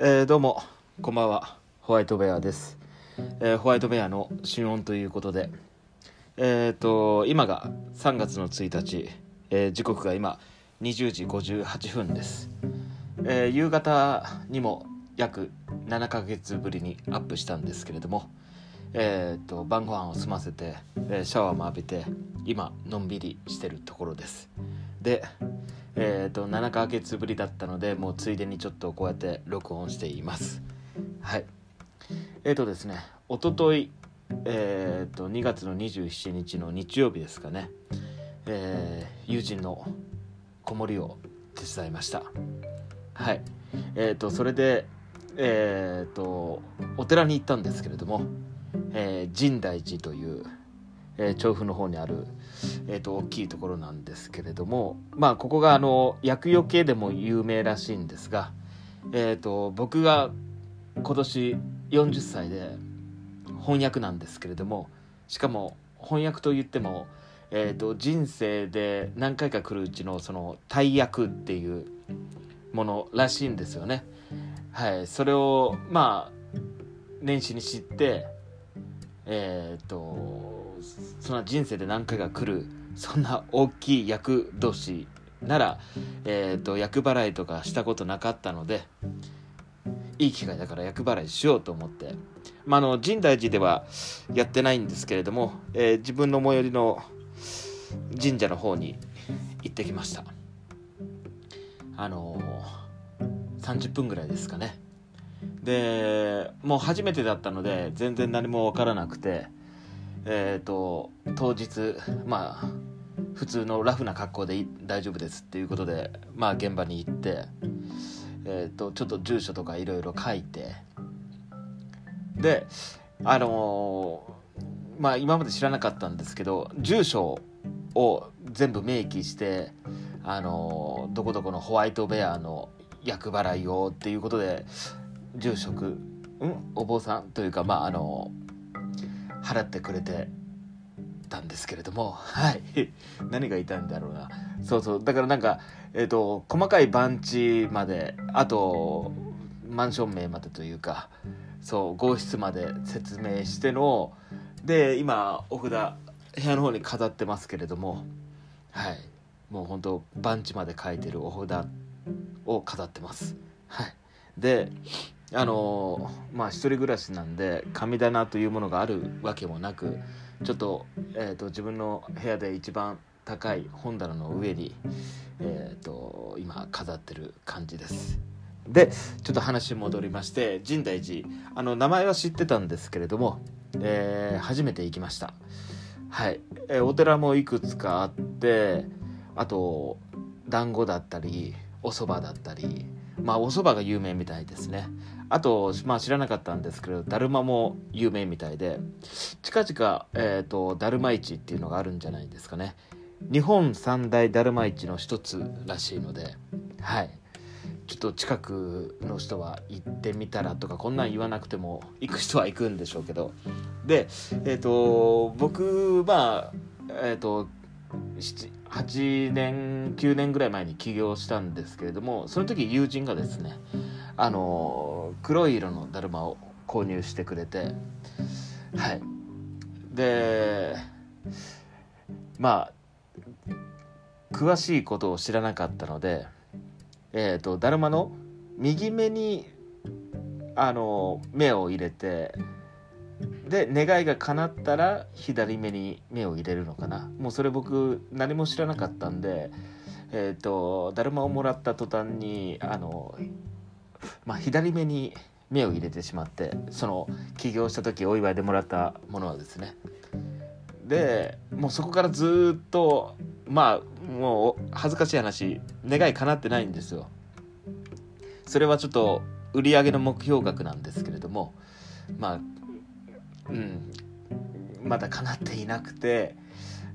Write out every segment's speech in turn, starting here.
えーどうもこんばんは。ホワイトベアです、えーホワイトベアの新音ということで。えっ、と今が3月の1日、え時刻が今20時58分です、え夕方にも約7ヶ月ぶりにアップしたんですけれども。えー、と晩ご飯を済ませて、えシャワーも浴びて今のんびりしてるところです。でえー、と7ヶ月ぶりだったのでもうついでにちょっとこうやって録音しています。はい。えーとですねおとといえー、と2月の27日の日曜日ですかね、えー友人の子守を手伝いました。はい。えー、とそれでえー、とお寺に行ったんですけれども、えー深大寺という、えー調布の方にある、えー、と大きいところなんですけれどもまあここがあの厄除けでも有名らしいんですが、えー、と僕が今年40歳で翻訳なんですけれどもしかも翻訳といっても、えー、と人生で何回か来るうちのその大役っていうものらしいんですよね。はい、それをまあ年始に知ってえっ、とそんな人生で何回か来るそんな大きい役年なら、えー、と役払いとかしたことなかったのでいい機会だから役払いしようと思って、まあ、あの深大寺ではやってないんですけれども、えー自分の最寄りの神社の方に行ってきました。あのー30分ぐらいですかね。でもう初めてだったので全然何も分からなくてえっ、と当日まあ普通のラフな格好で大丈夫ですっていうことでまあ現場に行ってえっ、とちょっと住所とかいろいろ書いてであのーまあ今まで知らなかったんですけど住所を全部明記してあのーどこどこのホワイトベアの厄払いをっていうことで住職んお坊さんというかまああの払ってくれてたんですけれどもはい。何が言いたいんだろうな。そうそう。だからなんかえっ、と細かい番地まであとマンション名までというかそう号室まで説明してので今お札部屋の方に飾ってますけれどもはい。もう本当番地まで書いてるお札を飾ってます。はい。であのまあ一人暮らしなんで神棚というものがあるわけもなくちょっと,、えー、と自分の部屋で一番高い本棚の上に、えー、と今飾ってる感じです。でちょっと話戻りまして深大寺。あの名前は知ってたんですけれども、えー初めて行きました。はい、えーお寺もいくつかあってあと団子だったりお蕎麦だったりまあお蕎麦が有名みたいですね。あと、まあ、知らなかったんですけどだるまも有名みたいで近々、えー、とだるま市っていうのがあるんじゃないですかね。日本三大だるま市の一つらしいのではい。ちょっと近くの人は行ってみたらとかこんなん言わなくても行く人は行くんでしょうけど。でえっ、と僕まあえっ、と8年9年ぐらい前に起業したんですけれどもその時友人がですねあの黒い色のだるまを購入してくれてはい。でまあ詳しいことを知らなかったのでえっ、とだるまの右目にあの目を入れてで願いが叶ったら左目に目を入れるのかな。もうそれ僕何も知らなかったんでえっ、とだるまをもらった途端にあのまあ左目に目を入れてしまってその起業した時お祝いでもらったものはですね。でもうそこからずっとまあもう恥ずかしい話願い叶ってないんですよ。それはちょっと売り上げの目標額なんですけれどもまあうん。まだ叶っていなくて。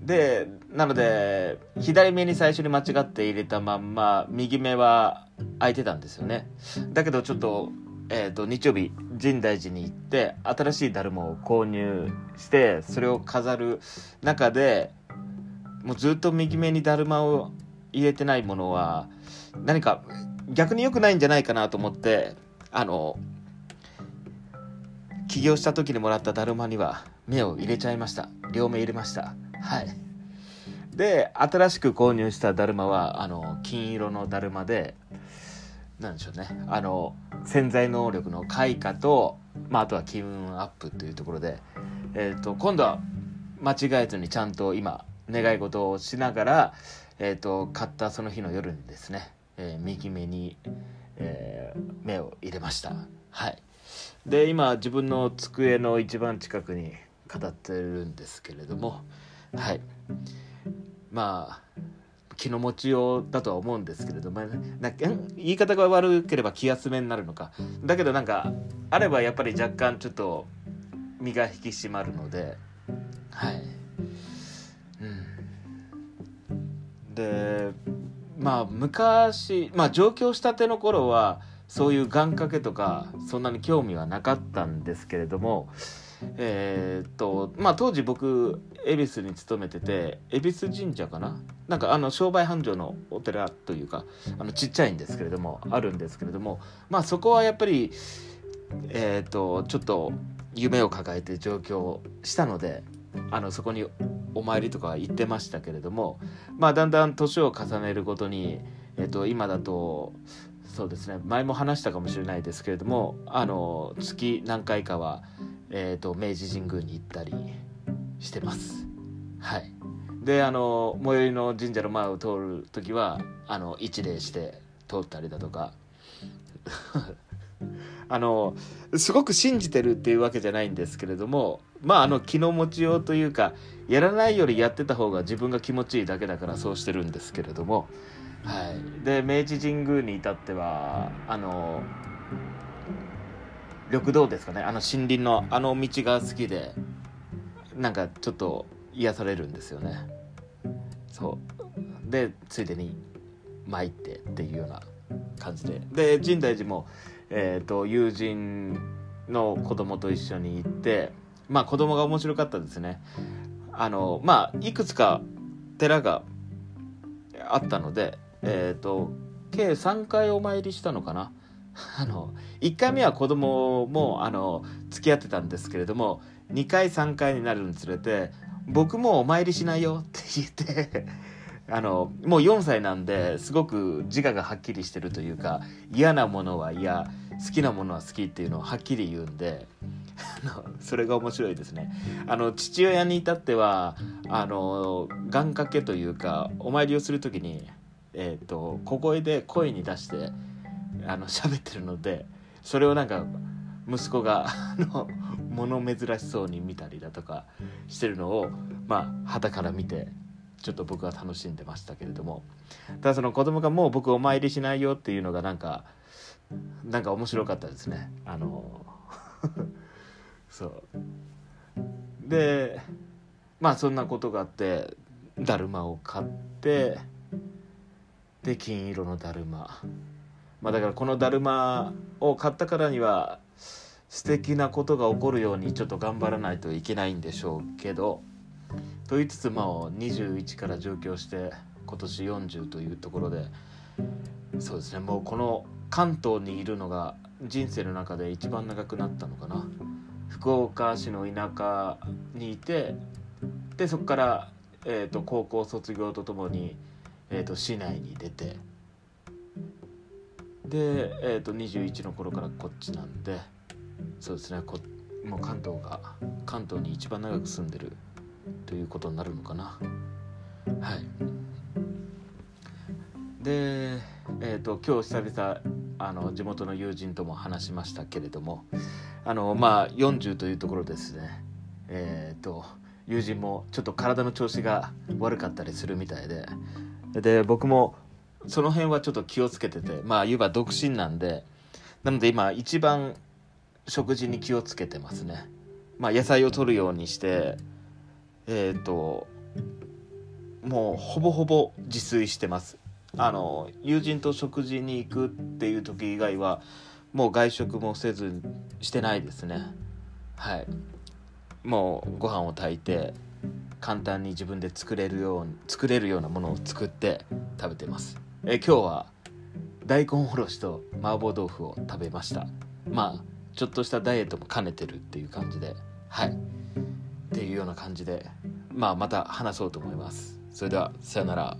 でなので左目に最初に間違って入れたまんま右目は開いてたんですよね。だけどちょっと,、えー、と日曜日深大寺に行って新しいだるまを購入してそれを飾る中でもうずっと右目にだるまを入れてないものは何か逆に良くないんじゃないかなと思ってあの起業した時にもらっただるまには目を入れちゃいました。両目入れました。はい。で新しく購入しただるまはあの金色のだるまでなんでしょうね。あの潜在能力の開花と、まあ、あとは気分アップというところで、えーと、今度は間違えずにちゃんと今願い事をしながら、えーと、買ったその日の夜にですね、えー、右目に、えー、目を入れました。はい。で今自分の机の一番近くに語ってるんですけれどもはい。まあ気の持ちようだとは思うんですけれども、な言い方が悪ければ気休めになるのか。だけどなんかあればやっぱり若干ちょっと身が引き締まるのではい。うん。でまあ昔まあ上京したての頃はそういう願掛けとかそんなに興味はなかったんですけれどもえー、っとまあ当時僕恵比寿に勤めてて恵比寿神社かな？なんかあの商売繁盛のお寺というかあのちっちゃいんですけれどもあるんですけれどもまあそこはやっぱりえー、っとちょっと夢を抱えて上京したのであのそこにお参りとか行ってましたけれどもまあだんだん年を重ねるごとに、えー、っと今だとそうですね。前も話したかもしれないですけれどもあの月何回かはえーと、明治神宮に行ったりしてます。はい。であの最寄りの神社の前を通る時はあの一礼して通ったりだとか。あのすごく信じてるっていうわけじゃないんですけれどもまああの気の持ちようというかやらないよりやってた方が自分が気持ちいいだけだからそうしてるんですけれどもはい。で明治神宮に至ってはあの緑道ですかね。あの森林のあの道が好きでなんかちょっと癒されるんですよね。そう。でついでに参ってっていうような感じで。で深大寺も、えーと、友人の子供と一緒に行ってまあ子供が面白かったですね。あのまあいくつか寺があったのでえっ、ー、と計3回お参りしたのかな？あの1回目は子供もあの付き合ってたんですけれども2回3回になるにつれて僕もお参りしないよって言って あのもう4歳なんですごく自我がはっきりしてるというか嫌なものは嫌好きなものは好きっていうのをはっきり言うんであのそれが面白いですね。あの父親に至ってはあの願掛けというかお参りをする時に、えーと小声で声に出してあの喋ってるのでそれをなんか息子があの物珍しそうに見たりだとかしてるのをまあ旗から見てちょっと僕は楽しんでましたけれども。ただその子供がもう僕お参りしないよっていうのがなんかなんか面白かったですね。あの そう。でまあそんなことがあってだるまを買ってで金色のだるま。まあ、だからこのだるまを買ったからには素敵なことが起こるようにちょっと頑張らないといけないんでしょうけどと言いつつまあ21から上京して今年40というところでそうですねもうこの関東にいるのが人生の中で一番長くなったのかな。福岡市の田舎にいてでそこから、えーと、高校卒業とともに、えーと市内に出て。で、えーと、21の頃からこっちなんでそうですねこもう関東が関東に一番長く住んでるということになるのかな。はい。でえっ、ー、と今日久々あの地元の友人とも話しましたけれどもあのまあ40というところですね。えっ、ー、と友人もちょっと体の調子が悪かったりするみたいでで僕もその辺はちょっと気をつけててまあ言えば独身なんでなので今一番食事に気をつけてますね。まあ野菜を取るようにしてえっ、ー、ともうほぼほぼ自炊してます。あの友人と食事に行くっていう時以外はもう外食もせずしてないですね。はい。もうご飯を炊いて簡単に自分で作れるように作れるようなものを作って食べてます。え今日は大根おろしと麻婆豆腐を食べました。まあちょっとしたダイエットも兼ねてるっていう感じではい。っていうような感じでまあまた話そうと思います。それではさよなら。